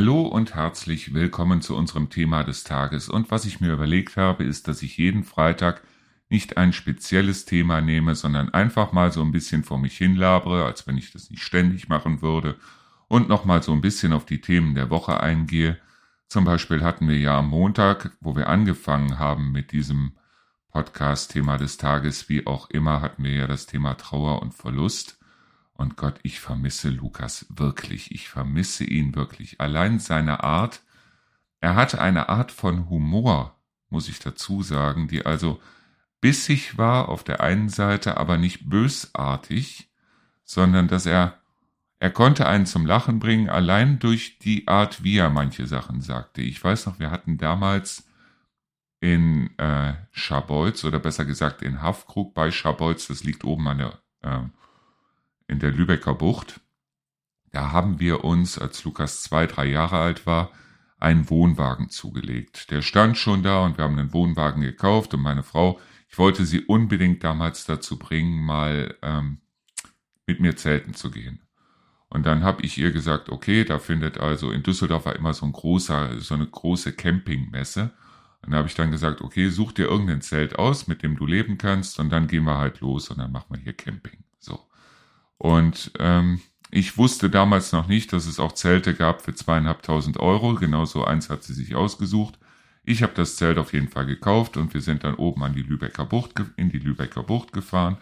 Hallo und herzlich willkommen zu unserem Thema des Tages. Und was ich mir überlegt habe, ist, dass ich jeden Freitag nicht ein spezielles Thema nehme, sondern einfach mal so ein bisschen vor mich hinlabere, als wenn ich das nicht ständig machen würde und nochmal so ein bisschen auf die Themen der Woche eingehe. Zum Beispiel hatten wir ja am Montag, wo wir angefangen haben mit diesem Podcast-Thema des Tages, wie auch immer, hatten wir ja das Thema Trauer und Verlust. Und Gott, ich vermisse Lukas wirklich. Ich vermisse ihn wirklich. Allein seine Art. Er hatte eine Art von Humor, muss ich dazu sagen, die also bissig war auf der einen Seite, aber nicht bösartig, sondern dass er, er konnte einen zum Lachen bringen, allein durch die Art, wie er manche Sachen sagte. Ich weiß noch, wir hatten damals in äh, Scharbeutz oder besser gesagt in Haffkrug bei Scharbeutz, das liegt oben an der äh, in der Lübecker Bucht. Da haben wir uns, als Lukas zwei, drei Jahre alt war, einen Wohnwagen zugelegt. Der stand schon da und wir haben einen Wohnwagen gekauft und meine Frau, ich wollte sie unbedingt damals dazu bringen, mal ähm, mit mir zelten zu gehen. Und dann habe ich ihr gesagt, okay, da findet also in Düsseldorf war immer so ein großer, so eine große Campingmesse. Und da habe ich dann gesagt, okay, such dir irgendein Zelt aus, mit dem du leben kannst, und dann gehen wir halt los und dann machen wir hier Camping. So. Und ähm, ich wusste damals noch nicht, dass es auch Zelte gab für zweieinhalbtausend Euro. Genauso eins hat sie sich ausgesucht. Ich habe das Zelt auf jeden Fall gekauft und wir sind dann oben an die Lübecker Bucht, in die Lübecker Bucht gefahren.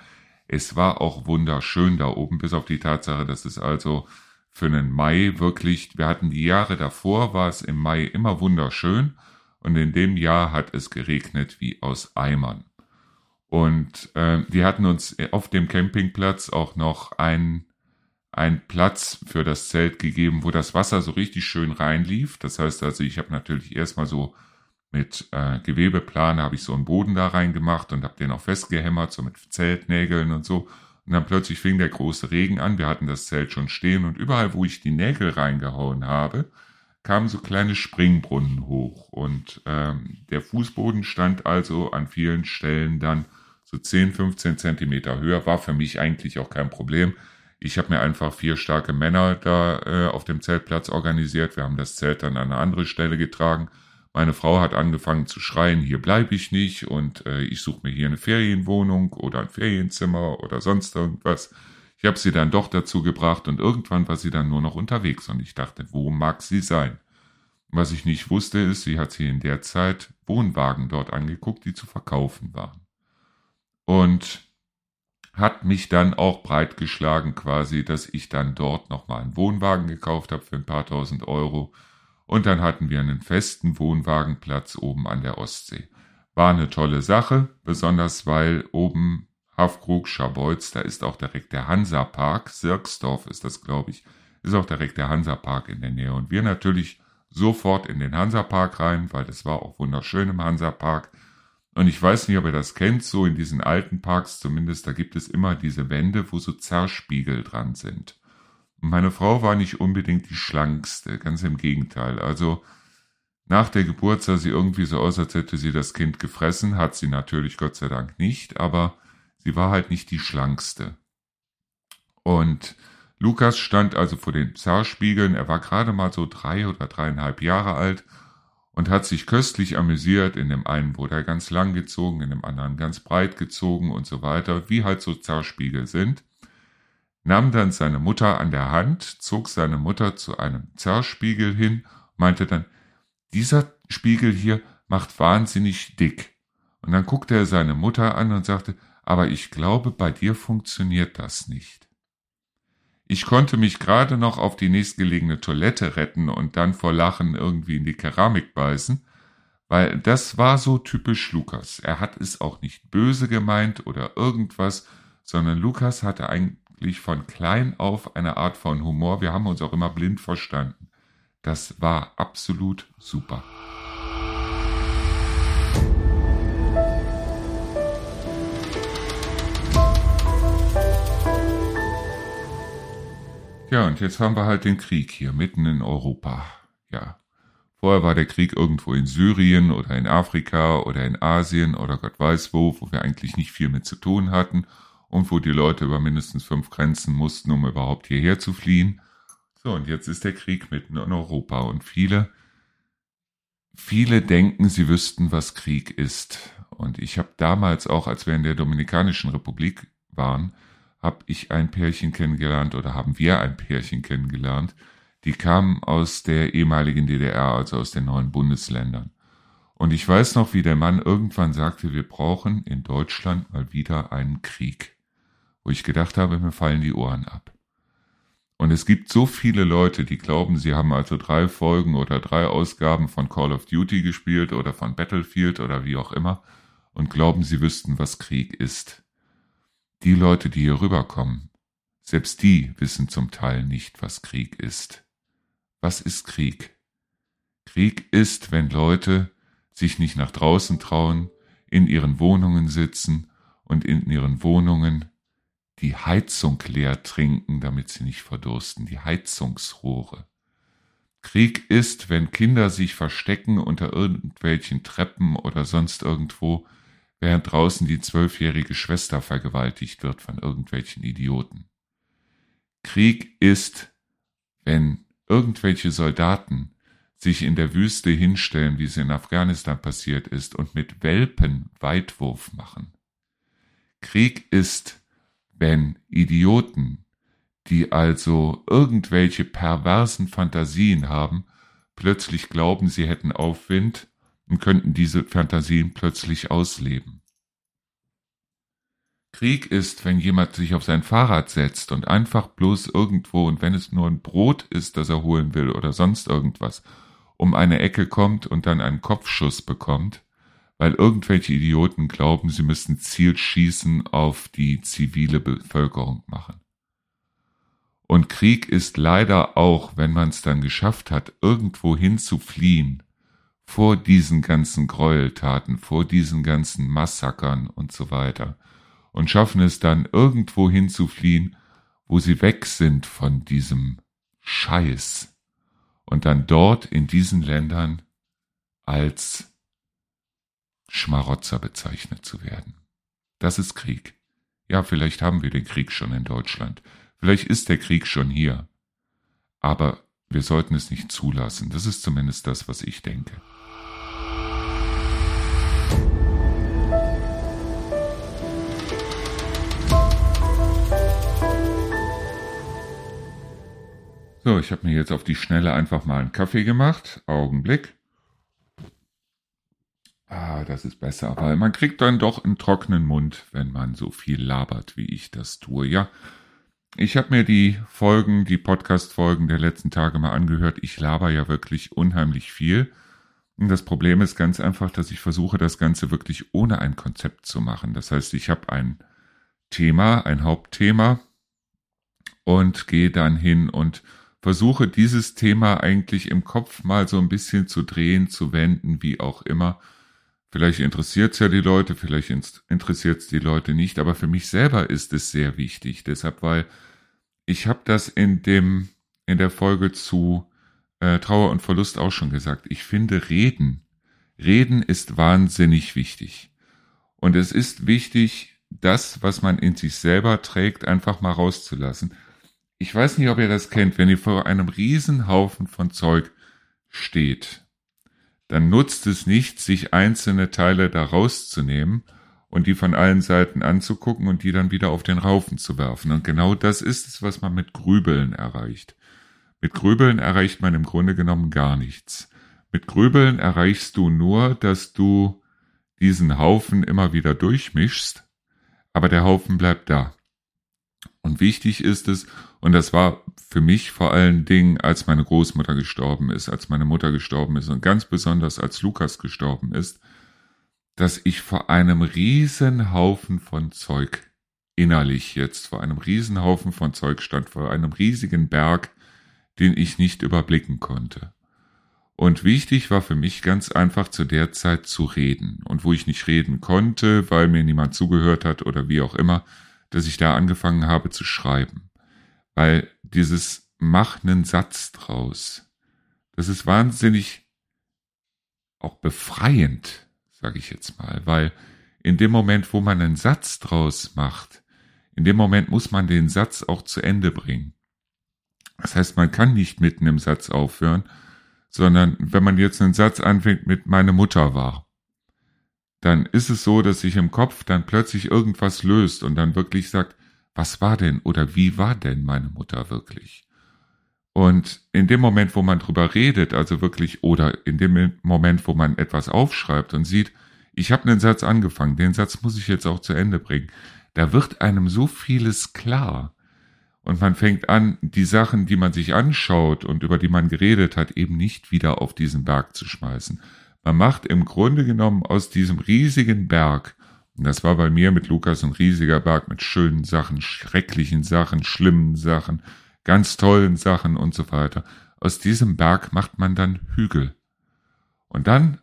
Es war auch wunderschön da oben, bis auf die Tatsache, dass es also für einen Mai wirklich, wir hatten die Jahre davor, war es im Mai immer wunderschön und in dem Jahr hat es geregnet wie aus Eimern. Und äh, wir hatten uns auf dem Campingplatz auch noch einen, einen Platz für das Zelt gegeben, wo das Wasser so richtig schön reinlief. Das heißt also, ich habe natürlich erstmal so mit äh, Gewebeplane habe ich so einen Boden da reingemacht und habe den auch festgehämmert, so mit Zeltnägeln und so. Und dann plötzlich fing der große Regen an. Wir hatten das Zelt schon stehen und überall, wo ich die Nägel reingehauen habe, kamen so kleine Springbrunnen hoch. Und ähm, der Fußboden stand also an vielen Stellen dann so 10, 15 Zentimeter höher, war für mich eigentlich auch kein Problem. Ich habe mir einfach vier starke Männer da äh, auf dem Zeltplatz organisiert. Wir haben das Zelt dann an eine andere Stelle getragen. Meine Frau hat angefangen zu schreien, hier bleibe ich nicht und äh, ich suche mir hier eine Ferienwohnung oder ein Ferienzimmer oder sonst irgendwas. Ich habe sie dann doch dazu gebracht und irgendwann war sie dann nur noch unterwegs und ich dachte, wo mag sie sein? Was ich nicht wusste ist, sie hat sich in der Zeit Wohnwagen dort angeguckt, die zu verkaufen waren und hat mich dann auch breitgeschlagen quasi, dass ich dann dort nochmal einen Wohnwagen gekauft habe für ein paar tausend Euro und dann hatten wir einen festen Wohnwagenplatz oben an der Ostsee. War eine tolle Sache, besonders weil oben Hafkrug, Scharbeutz, da ist auch direkt der Hansapark, Sirksdorf ist das, glaube ich, ist auch direkt der Hansapark in der Nähe. Und wir natürlich sofort in den Hansapark rein, weil das war auch wunderschön im Hansapark. Und ich weiß nicht, ob ihr das kennt, so in diesen alten Parks zumindest, da gibt es immer diese Wände, wo so Zerspiegel dran sind. Und meine Frau war nicht unbedingt die schlankste, ganz im Gegenteil. Also nach der Geburt sah sie irgendwie so aus, als hätte sie das Kind gefressen, hat sie natürlich Gott sei Dank nicht, aber sie war halt nicht die schlankste. Und Lukas stand also vor den Zerspiegeln, er war gerade mal so drei oder dreieinhalb Jahre alt und hat sich köstlich amüsiert. In dem einen wurde er ganz lang gezogen, in dem anderen ganz breit gezogen und so weiter, wie halt so Zerspiegel sind. Nahm dann seine Mutter an der Hand, zog seine Mutter zu einem Zerspiegel hin, meinte dann, dieser Spiegel hier macht wahnsinnig dick. Und dann guckte er seine Mutter an und sagte, aber ich glaube, bei dir funktioniert das nicht. Ich konnte mich gerade noch auf die nächstgelegene Toilette retten und dann vor Lachen irgendwie in die Keramik beißen, weil das war so typisch Lukas. Er hat es auch nicht böse gemeint oder irgendwas, sondern Lukas hatte eigentlich von klein auf eine Art von Humor. Wir haben uns auch immer blind verstanden. Das war absolut super. Ja, und jetzt haben wir halt den Krieg hier mitten in Europa. Ja. Vorher war der Krieg irgendwo in Syrien oder in Afrika oder in Asien oder Gott weiß wo, wo wir eigentlich nicht viel mit zu tun hatten und wo die Leute über mindestens fünf Grenzen mussten, um überhaupt hierher zu fliehen. So, und jetzt ist der Krieg mitten in Europa und viele, viele denken, sie wüssten, was Krieg ist. Und ich habe damals auch, als wir in der Dominikanischen Republik waren, habe ich ein Pärchen kennengelernt oder haben wir ein Pärchen kennengelernt, die kamen aus der ehemaligen DDR, also aus den neuen Bundesländern. Und ich weiß noch, wie der Mann irgendwann sagte, wir brauchen in Deutschland mal wieder einen Krieg. Wo ich gedacht habe, mir fallen die Ohren ab. Und es gibt so viele Leute, die glauben, sie haben also drei Folgen oder drei Ausgaben von Call of Duty gespielt oder von Battlefield oder wie auch immer und glauben, sie wüssten, was Krieg ist. Die Leute, die hier rüberkommen, selbst die wissen zum Teil nicht, was Krieg ist. Was ist Krieg? Krieg ist, wenn Leute sich nicht nach draußen trauen, in ihren Wohnungen sitzen und in ihren Wohnungen die Heizung leer trinken, damit sie nicht verdursten, die Heizungsrohre. Krieg ist, wenn Kinder sich verstecken unter irgendwelchen Treppen oder sonst irgendwo, während draußen die zwölfjährige Schwester vergewaltigt wird von irgendwelchen Idioten. Krieg ist, wenn irgendwelche Soldaten sich in der Wüste hinstellen, wie es in Afghanistan passiert ist, und mit Welpen Weitwurf machen. Krieg ist, wenn Idioten, die also irgendwelche perversen Fantasien haben, plötzlich glauben, sie hätten Aufwind und könnten diese Fantasien plötzlich ausleben. Krieg ist, wenn jemand sich auf sein Fahrrad setzt und einfach bloß irgendwo und wenn es nur ein Brot ist, das er holen will oder sonst irgendwas, um eine Ecke kommt und dann einen Kopfschuss bekommt, weil irgendwelche Idioten glauben, sie müssten Zielschießen auf die zivile Bevölkerung machen. Und Krieg ist leider auch, wenn man es dann geschafft hat, irgendwo hin zu fliehen, vor diesen ganzen Gräueltaten, vor diesen ganzen Massakern und so weiter, und schaffen es dann irgendwo hin zu fliehen, wo sie weg sind von diesem Scheiß und dann dort in diesen Ländern als Schmarotzer bezeichnet zu werden. Das ist Krieg. Ja, vielleicht haben wir den Krieg schon in Deutschland. Vielleicht ist der Krieg schon hier. Aber wir sollten es nicht zulassen. Das ist zumindest das, was ich denke. So, ich habe mir jetzt auf die Schnelle einfach mal einen Kaffee gemacht. Augenblick. Ah, das ist besser, weil man kriegt dann doch einen trockenen Mund, wenn man so viel labert, wie ich das tue. Ja, ich habe mir die Folgen, die Podcast-Folgen der letzten Tage mal angehört. Ich laber ja wirklich unheimlich viel. Und das Problem ist ganz einfach, dass ich versuche, das Ganze wirklich ohne ein Konzept zu machen. Das heißt, ich habe ein Thema, ein Hauptthema und gehe dann hin und versuche dieses Thema eigentlich im Kopf mal so ein bisschen zu drehen, zu wenden, wie auch immer Vielleicht interessiert es ja die Leute, vielleicht interessiert es die Leute nicht, aber für mich selber ist es sehr wichtig. Deshalb, weil ich habe das in dem in der Folge zu äh, Trauer und Verlust auch schon gesagt. Ich finde Reden, Reden ist wahnsinnig wichtig. Und es ist wichtig, das, was man in sich selber trägt, einfach mal rauszulassen. Ich weiß nicht, ob ihr das kennt, wenn ihr vor einem Riesenhaufen von Zeug steht dann nutzt es nicht, sich einzelne Teile da rauszunehmen und die von allen Seiten anzugucken und die dann wieder auf den Raufen zu werfen. Und genau das ist es, was man mit Grübeln erreicht. Mit Grübeln erreicht man im Grunde genommen gar nichts. Mit Grübeln erreichst du nur, dass du diesen Haufen immer wieder durchmischst, aber der Haufen bleibt da. Und wichtig ist es, und das war für mich vor allen Dingen, als meine Großmutter gestorben ist, als meine Mutter gestorben ist und ganz besonders als Lukas gestorben ist, dass ich vor einem riesen Haufen von Zeug innerlich jetzt, vor einem riesen Haufen von Zeug stand, vor einem riesigen Berg, den ich nicht überblicken konnte. Und wichtig war für mich ganz einfach zu der Zeit zu reden. Und wo ich nicht reden konnte, weil mir niemand zugehört hat oder wie auch immer, dass ich da angefangen habe zu schreiben. Weil dieses Mach einen Satz draus, das ist wahnsinnig auch befreiend, sage ich jetzt mal, weil in dem Moment, wo man einen Satz draus macht, in dem Moment muss man den Satz auch zu Ende bringen. Das heißt, man kann nicht mitten im Satz aufhören, sondern wenn man jetzt einen Satz anfängt mit meine Mutter war, dann ist es so, dass sich im Kopf dann plötzlich irgendwas löst und dann wirklich sagt, was war denn oder wie war denn meine Mutter wirklich? Und in dem Moment, wo man drüber redet, also wirklich, oder in dem Moment, wo man etwas aufschreibt und sieht, ich habe einen Satz angefangen, den Satz muss ich jetzt auch zu Ende bringen, da wird einem so vieles klar. Und man fängt an, die Sachen, die man sich anschaut und über die man geredet hat, eben nicht wieder auf diesen Berg zu schmeißen. Man macht im Grunde genommen aus diesem riesigen Berg, das war bei mir mit Lukas ein riesiger Berg mit schönen Sachen, schrecklichen Sachen, schlimmen Sachen, ganz tollen Sachen und so weiter. Aus diesem Berg macht man dann Hügel. Und dann,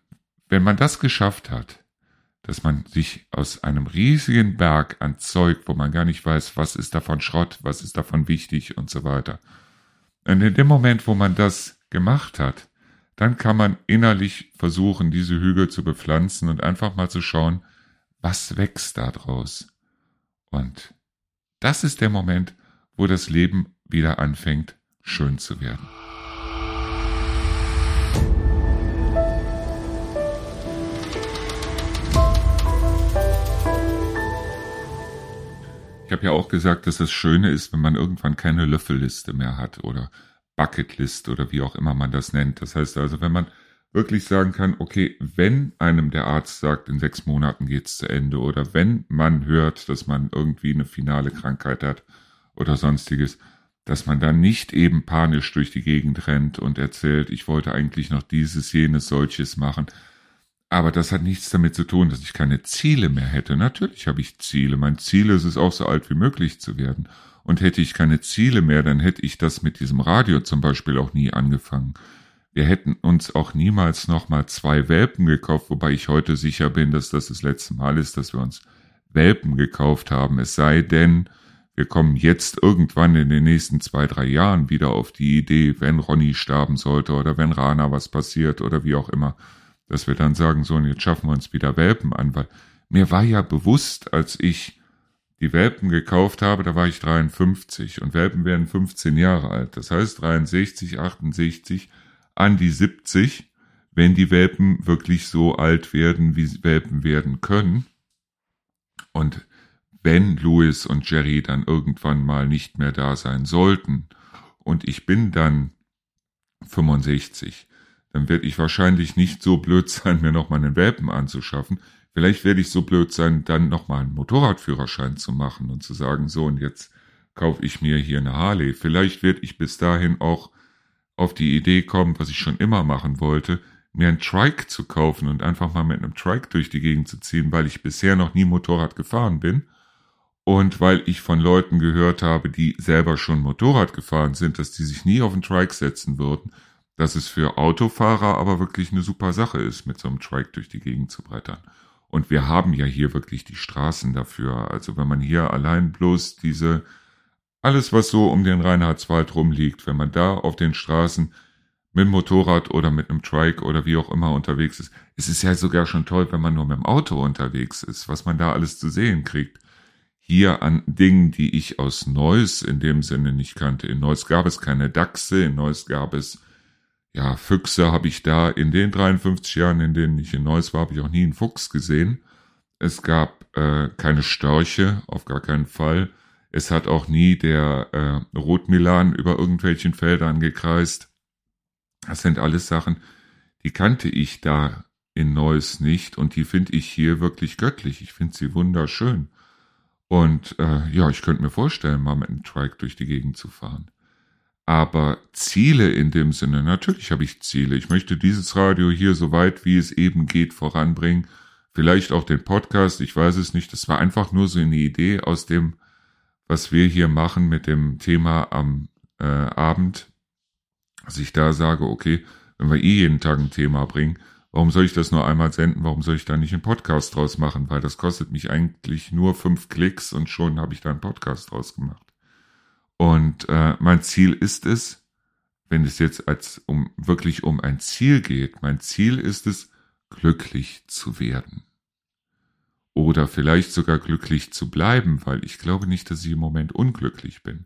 wenn man das geschafft hat, dass man sich aus einem riesigen Berg an Zeug, wo man gar nicht weiß, was ist davon Schrott, was ist davon wichtig und so weiter. Und in dem Moment, wo man das gemacht hat, dann kann man innerlich versuchen, diese Hügel zu bepflanzen und einfach mal zu schauen, was wächst da draus. Und das ist der Moment, wo das Leben wieder anfängt, schön zu werden. Ich habe ja auch gesagt, dass das Schöne ist, wenn man irgendwann keine Löffelliste mehr hat oder Bucketlist oder wie auch immer man das nennt. Das heißt also, wenn man wirklich sagen kann, okay, wenn einem der Arzt sagt, in sechs Monaten geht's zu Ende oder wenn man hört, dass man irgendwie eine finale Krankheit hat oder sonstiges, dass man dann nicht eben panisch durch die Gegend rennt und erzählt, ich wollte eigentlich noch dieses, jenes, solches machen. Aber das hat nichts damit zu tun, dass ich keine Ziele mehr hätte. Natürlich habe ich Ziele. Mein Ziel ist es auch so alt wie möglich zu werden. Und hätte ich keine Ziele mehr, dann hätte ich das mit diesem Radio zum Beispiel auch nie angefangen. Wir hätten uns auch niemals nochmal zwei Welpen gekauft, wobei ich heute sicher bin, dass das das letzte Mal ist, dass wir uns Welpen gekauft haben. Es sei denn, wir kommen jetzt irgendwann in den nächsten zwei, drei Jahren wieder auf die Idee, wenn Ronny sterben sollte oder wenn Rana was passiert oder wie auch immer, dass wir dann sagen, so, und jetzt schaffen wir uns wieder Welpen an, weil mir war ja bewusst, als ich die Welpen gekauft habe, da war ich 53 und Welpen werden 15 Jahre alt. Das heißt 63, 68, an die 70, wenn die Welpen wirklich so alt werden, wie Welpen werden können. Und wenn Louis und Jerry dann irgendwann mal nicht mehr da sein sollten und ich bin dann 65, dann werde ich wahrscheinlich nicht so blöd sein, mir nochmal einen Welpen anzuschaffen. Vielleicht werde ich so blöd sein, dann nochmal einen Motorradführerschein zu machen und zu sagen, so und jetzt kaufe ich mir hier eine Harley. Vielleicht werde ich bis dahin auch auf die Idee kommen, was ich schon immer machen wollte, mir einen Trike zu kaufen und einfach mal mit einem Trike durch die Gegend zu ziehen, weil ich bisher noch nie Motorrad gefahren bin und weil ich von Leuten gehört habe, die selber schon Motorrad gefahren sind, dass die sich nie auf einen Trike setzen würden, dass es für Autofahrer aber wirklich eine super Sache ist, mit so einem Trike durch die Gegend zu brettern. Und wir haben ja hier wirklich die Straßen dafür. Also wenn man hier allein bloß diese, alles was so um den Reinhardswald rumliegt, wenn man da auf den Straßen mit dem Motorrad oder mit einem Trike oder wie auch immer unterwegs ist. Es ist ja sogar schon toll, wenn man nur mit dem Auto unterwegs ist, was man da alles zu sehen kriegt hier an Dingen, die ich aus Neuss in dem Sinne nicht kannte. In Neuss gab es keine Dachse, in Neuss gab es, ja, Füchse habe ich da in den 53 Jahren, in denen ich in Neuss war, habe ich auch nie einen Fuchs gesehen. Es gab äh, keine Störche, auf gar keinen Fall. Es hat auch nie der äh, Rotmilan über irgendwelchen Feldern gekreist. Das sind alles Sachen, die kannte ich da in Neuss nicht und die finde ich hier wirklich göttlich. Ich finde sie wunderschön. Und äh, ja, ich könnte mir vorstellen, mal mit einem Trike durch die Gegend zu fahren. Aber Ziele in dem Sinne, natürlich habe ich Ziele. Ich möchte dieses Radio hier so weit wie es eben geht voranbringen. Vielleicht auch den Podcast, ich weiß es nicht. Das war einfach nur so eine Idee aus dem, was wir hier machen mit dem Thema am äh, Abend. Dass ich da sage, okay, wenn wir eh jeden Tag ein Thema bringen, Warum soll ich das nur einmal senden? Warum soll ich da nicht einen Podcast draus machen? Weil das kostet mich eigentlich nur fünf Klicks und schon habe ich da einen Podcast draus gemacht. Und äh, mein Ziel ist es, wenn es jetzt als um wirklich um ein Ziel geht, mein Ziel ist es, glücklich zu werden. Oder vielleicht sogar glücklich zu bleiben, weil ich glaube nicht, dass ich im Moment unglücklich bin.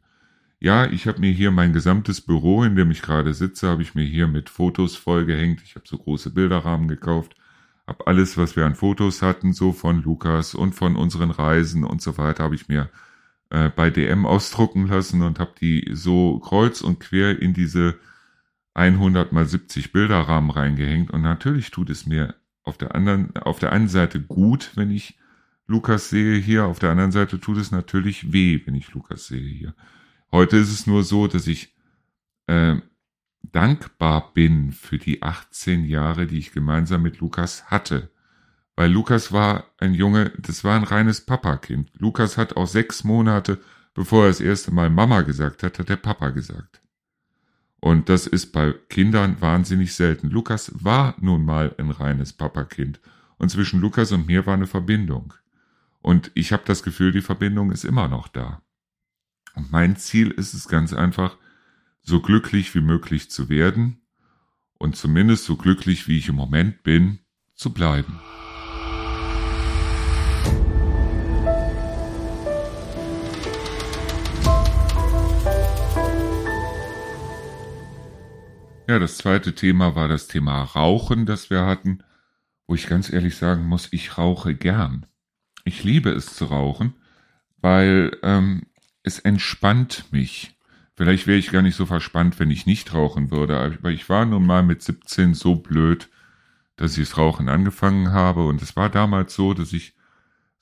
Ja, ich habe mir hier mein gesamtes Büro, in dem ich gerade sitze, habe ich mir hier mit Fotos vollgehängt. Ich habe so große Bilderrahmen gekauft, habe alles, was wir an Fotos hatten, so von Lukas und von unseren Reisen und so weiter, habe ich mir äh, bei DM ausdrucken lassen und habe die so kreuz und quer in diese 100 mal 70 Bilderrahmen reingehängt. Und natürlich tut es mir auf der anderen, auf der einen Seite gut, wenn ich Lukas sehe hier, auf der anderen Seite tut es natürlich weh, wenn ich Lukas sehe hier. Heute ist es nur so, dass ich äh, dankbar bin für die 18 Jahre, die ich gemeinsam mit Lukas hatte. Weil Lukas war ein Junge, das war ein reines Papakind. Lukas hat auch sechs Monate, bevor er das erste Mal Mama gesagt hat, hat er Papa gesagt. Und das ist bei Kindern wahnsinnig selten. Lukas war nun mal ein reines Papakind. Und zwischen Lukas und mir war eine Verbindung. Und ich habe das Gefühl, die Verbindung ist immer noch da. Und mein Ziel ist es ganz einfach, so glücklich wie möglich zu werden und zumindest so glücklich, wie ich im Moment bin, zu bleiben. Ja, das zweite Thema war das Thema Rauchen, das wir hatten, wo ich ganz ehrlich sagen muss, ich rauche gern. Ich liebe es zu rauchen, weil ähm, es entspannt mich. Vielleicht wäre ich gar nicht so verspannt, wenn ich nicht rauchen würde, aber ich war nun mal mit 17 so blöd, dass ich das Rauchen angefangen habe und es war damals so, dass ich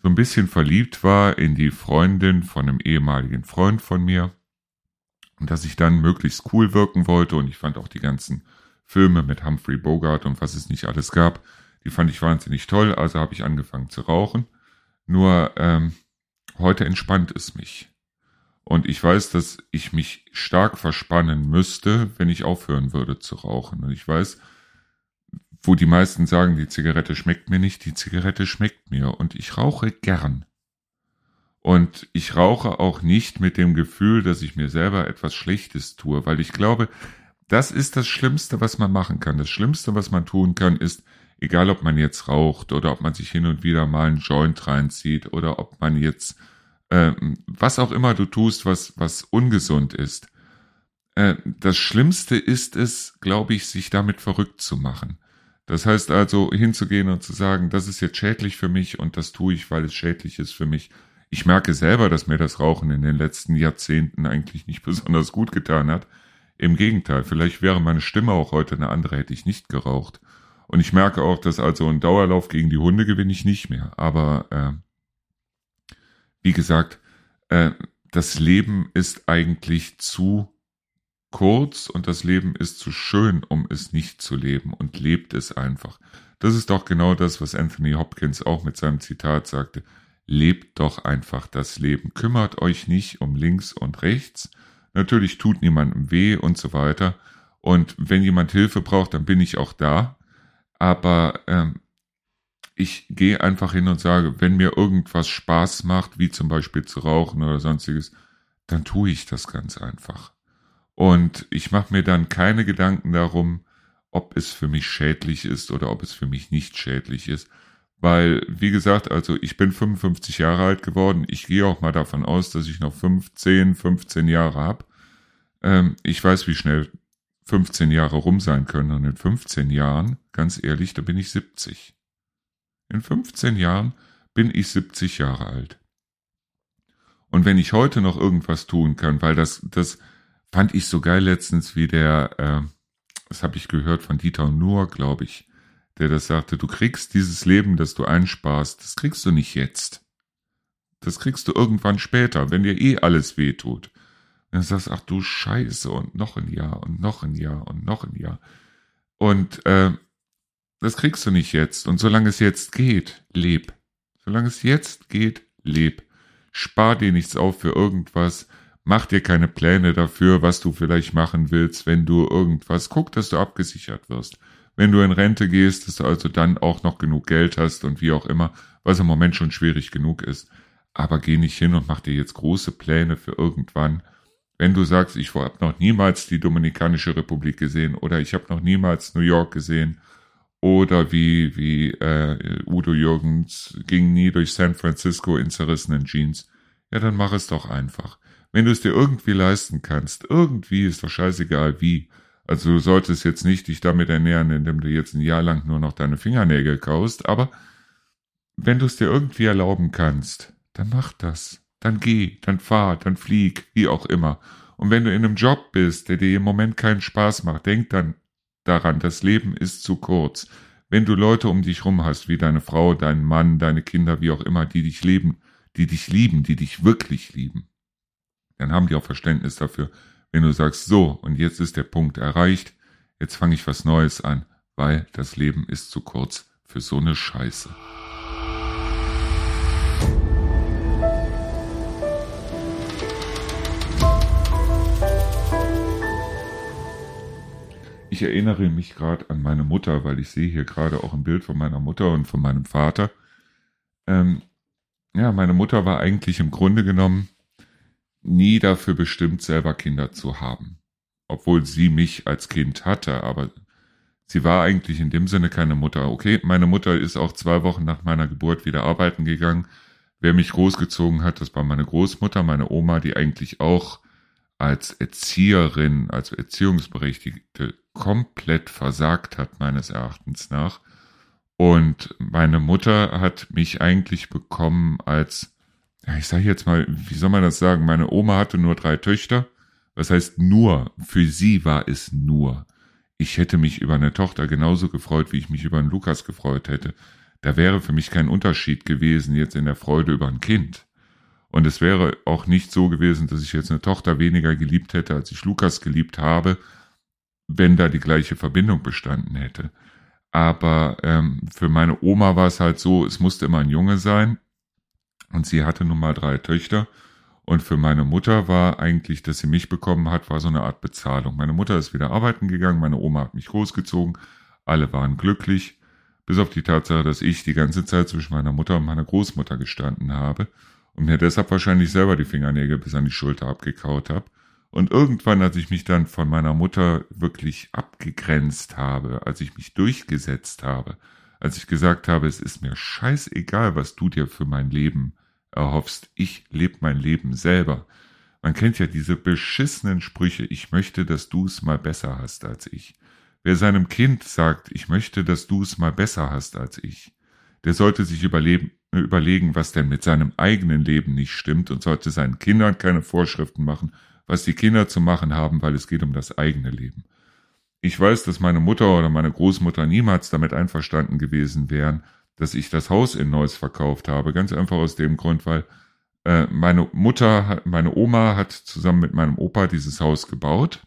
so ein bisschen verliebt war in die Freundin von einem ehemaligen Freund von mir dass ich dann möglichst cool wirken wollte und ich fand auch die ganzen Filme mit Humphrey Bogart und was es nicht alles gab, die fand ich wahnsinnig toll, also habe ich angefangen zu rauchen. Nur ähm, heute entspannt es mich. Und ich weiß, dass ich mich stark verspannen müsste, wenn ich aufhören würde zu rauchen. Und ich weiß, wo die meisten sagen, die Zigarette schmeckt mir nicht, die Zigarette schmeckt mir. Und ich rauche gern. Und ich rauche auch nicht mit dem Gefühl, dass ich mir selber etwas Schlechtes tue, weil ich glaube, das ist das Schlimmste, was man machen kann. Das Schlimmste, was man tun kann, ist, egal ob man jetzt raucht oder ob man sich hin und wieder mal einen Joint reinzieht oder ob man jetzt äh, was auch immer du tust, was, was ungesund ist. Äh, das Schlimmste ist es, glaube ich, sich damit verrückt zu machen. Das heißt also, hinzugehen und zu sagen, das ist jetzt schädlich für mich und das tue ich, weil es schädlich ist für mich. Ich merke selber, dass mir das Rauchen in den letzten Jahrzehnten eigentlich nicht besonders gut getan hat. Im Gegenteil, vielleicht wäre meine Stimme auch heute eine andere, hätte ich nicht geraucht. Und ich merke auch, dass also ein Dauerlauf gegen die Hunde gewinne ich nicht mehr. Aber äh, wie gesagt, äh, das Leben ist eigentlich zu kurz und das Leben ist zu schön, um es nicht zu leben und lebt es einfach. Das ist doch genau das, was Anthony Hopkins auch mit seinem Zitat sagte. Lebt doch einfach das Leben. Kümmert euch nicht um links und rechts. Natürlich tut niemandem weh und so weiter. Und wenn jemand Hilfe braucht, dann bin ich auch da. Aber ähm, ich gehe einfach hin und sage, wenn mir irgendwas Spaß macht, wie zum Beispiel zu rauchen oder sonstiges, dann tue ich das ganz einfach. Und ich mache mir dann keine Gedanken darum, ob es für mich schädlich ist oder ob es für mich nicht schädlich ist. Weil, wie gesagt, also ich bin 55 Jahre alt geworden. Ich gehe auch mal davon aus, dass ich noch 15, 15 Jahre habe. Ähm, ich weiß, wie schnell 15 Jahre rum sein können. Und in 15 Jahren, ganz ehrlich, da bin ich 70. In 15 Jahren bin ich 70 Jahre alt. Und wenn ich heute noch irgendwas tun kann, weil das, das fand ich so geil letztens, wie der, äh, das habe ich gehört von Dieter Nuhr, glaube ich, der das sagte, du kriegst dieses Leben, das du einsparst, das kriegst du nicht jetzt. Das kriegst du irgendwann später, wenn dir eh alles weh tut. Und dann sagst du, ach du Scheiße, und noch ein Jahr und noch ein Jahr und noch ein Jahr. Und äh, das kriegst du nicht jetzt. Und solange es jetzt geht, leb. Solange es jetzt geht, leb. Spar dir nichts auf für irgendwas. Mach dir keine Pläne dafür, was du vielleicht machen willst, wenn du irgendwas. Guck, dass du abgesichert wirst. Wenn du in Rente gehst, dass du also dann auch noch genug Geld hast und wie auch immer, was im Moment schon schwierig genug ist. Aber geh nicht hin und mach dir jetzt große Pläne für irgendwann. Wenn du sagst, ich habe noch niemals die Dominikanische Republik gesehen oder ich habe noch niemals New York gesehen oder wie, wie äh, Udo Jürgens ging nie durch San Francisco in zerrissenen Jeans. Ja, dann mach es doch einfach. wenn du es dir irgendwie leisten kannst, irgendwie ist doch scheißegal wie. Also du solltest jetzt nicht dich damit ernähren, indem du jetzt ein Jahr lang nur noch deine Fingernägel kaust, aber wenn du es dir irgendwie erlauben kannst, dann mach das. Dann geh, dann fahr, dann flieg, wie auch immer. Und wenn du in einem Job bist, der dir im Moment keinen Spaß macht, denk dann daran, das Leben ist zu kurz. Wenn du Leute um dich rum hast, wie deine Frau, dein Mann, deine Kinder, wie auch immer, die dich leben, die dich lieben, die dich wirklich lieben, dann haben die auch Verständnis dafür, wenn du sagst, so, und jetzt ist der Punkt erreicht, jetzt fange ich was Neues an, weil das Leben ist zu kurz für so eine Scheiße. Ich erinnere mich gerade an meine Mutter, weil ich sehe hier gerade auch ein Bild von meiner Mutter und von meinem Vater. Ähm, ja, meine Mutter war eigentlich im Grunde genommen nie dafür bestimmt, selber Kinder zu haben. Obwohl sie mich als Kind hatte, aber sie war eigentlich in dem Sinne keine Mutter. Okay, meine Mutter ist auch zwei Wochen nach meiner Geburt wieder arbeiten gegangen. Wer mich großgezogen hat, das war meine Großmutter, meine Oma, die eigentlich auch als Erzieherin, als Erziehungsberechtigte komplett versagt hat, meines Erachtens nach. Und meine Mutter hat mich eigentlich bekommen als ja, ich sage jetzt mal, wie soll man das sagen? Meine Oma hatte nur drei Töchter. Was heißt nur? Für sie war es nur. Ich hätte mich über eine Tochter genauso gefreut, wie ich mich über einen Lukas gefreut hätte. Da wäre für mich kein Unterschied gewesen jetzt in der Freude über ein Kind. Und es wäre auch nicht so gewesen, dass ich jetzt eine Tochter weniger geliebt hätte, als ich Lukas geliebt habe, wenn da die gleiche Verbindung bestanden hätte. Aber ähm, für meine Oma war es halt so, es musste immer ein Junge sein. Und sie hatte nun mal drei Töchter. Und für meine Mutter war eigentlich, dass sie mich bekommen hat, war so eine Art Bezahlung. Meine Mutter ist wieder arbeiten gegangen, meine Oma hat mich großgezogen, alle waren glücklich, bis auf die Tatsache, dass ich die ganze Zeit zwischen meiner Mutter und meiner Großmutter gestanden habe und mir deshalb wahrscheinlich selber die Fingernägel bis an die Schulter abgekaut habe. Und irgendwann, als ich mich dann von meiner Mutter wirklich abgegrenzt habe, als ich mich durchgesetzt habe, als ich gesagt habe, es ist mir scheißegal, was du dir für mein Leben erhoffst, ich lebe mein Leben selber. Man kennt ja diese beschissenen Sprüche, ich möchte, dass du es mal besser hast als ich. Wer seinem Kind sagt, ich möchte, dass du es mal besser hast als ich, der sollte sich überlegen, was denn mit seinem eigenen Leben nicht stimmt und sollte seinen Kindern keine Vorschriften machen, was die Kinder zu machen haben, weil es geht um das eigene Leben. Ich weiß, dass meine Mutter oder meine Großmutter niemals damit einverstanden gewesen wären, dass ich das Haus in Neuss verkauft habe. Ganz einfach aus dem Grund, weil äh, meine Mutter, meine Oma hat zusammen mit meinem Opa dieses Haus gebaut.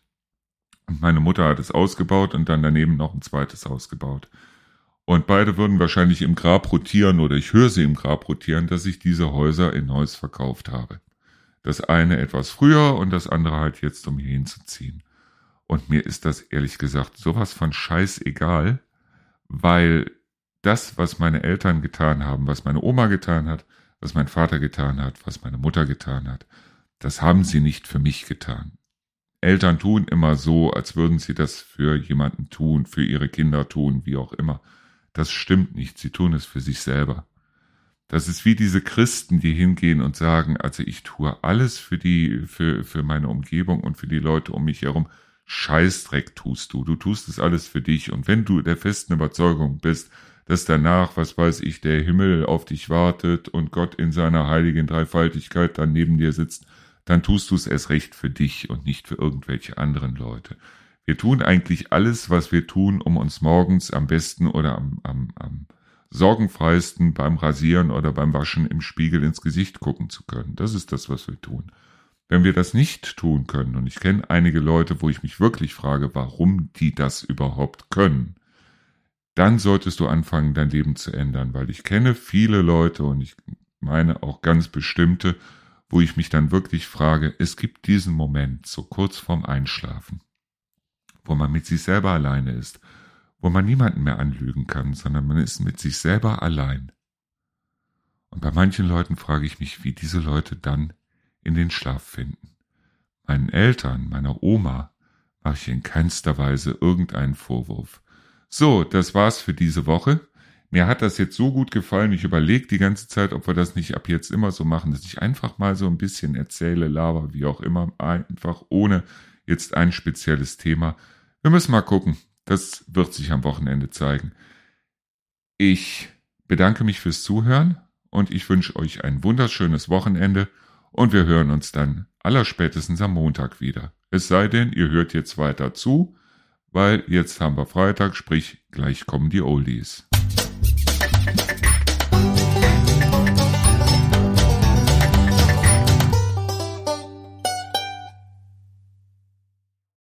Und meine Mutter hat es ausgebaut und dann daneben noch ein zweites Haus gebaut. Und beide würden wahrscheinlich im Grab rotieren oder ich höre sie im Grab rotieren, dass ich diese Häuser in Neuss verkauft habe. Das eine etwas früher und das andere halt jetzt, um hier hinzuziehen. Und mir ist das ehrlich gesagt sowas von scheißegal, weil das, was meine Eltern getan haben, was meine Oma getan hat, was mein Vater getan hat, was meine Mutter getan hat, das haben sie nicht für mich getan. Eltern tun immer so, als würden sie das für jemanden tun, für ihre Kinder tun, wie auch immer. Das stimmt nicht, sie tun es für sich selber. Das ist wie diese Christen, die hingehen und sagen, also ich tue alles für die, für, für meine Umgebung und für die Leute um mich herum, Scheißdreck tust du. Du tust es alles für dich. Und wenn du der festen Überzeugung bist, dass danach, was weiß ich, der Himmel auf dich wartet und Gott in seiner heiligen Dreifaltigkeit dann neben dir sitzt, dann tust du es erst recht für dich und nicht für irgendwelche anderen Leute. Wir tun eigentlich alles, was wir tun, um uns morgens am besten oder am, am, am sorgenfreisten beim Rasieren oder beim Waschen im Spiegel ins Gesicht gucken zu können. Das ist das, was wir tun. Wenn wir das nicht tun können, und ich kenne einige Leute, wo ich mich wirklich frage, warum die das überhaupt können, dann solltest du anfangen, dein Leben zu ändern, weil ich kenne viele Leute und ich meine auch ganz bestimmte, wo ich mich dann wirklich frage, es gibt diesen Moment, so kurz vorm Einschlafen, wo man mit sich selber alleine ist, wo man niemanden mehr anlügen kann, sondern man ist mit sich selber allein. Und bei manchen Leuten frage ich mich, wie diese Leute dann in den Schlaf finden. Meinen Eltern, meiner Oma, mache ich in keinster Weise irgendeinen Vorwurf. So, das war's für diese Woche. mir hat das jetzt so gut gefallen, ich überlege die ganze Zeit, ob wir das nicht ab jetzt immer so machen, dass ich einfach mal so ein bisschen erzähle, laber, wie auch immer, einfach ohne jetzt ein spezielles Thema. Wir müssen mal gucken. Das wird sich am Wochenende zeigen. Ich bedanke mich fürs Zuhören und ich wünsche euch ein wunderschönes Wochenende und wir hören uns dann allerspätestens am Montag wieder. Es sei denn, ihr hört jetzt weiter zu, weil jetzt haben wir Freitag, sprich gleich kommen die Oldies.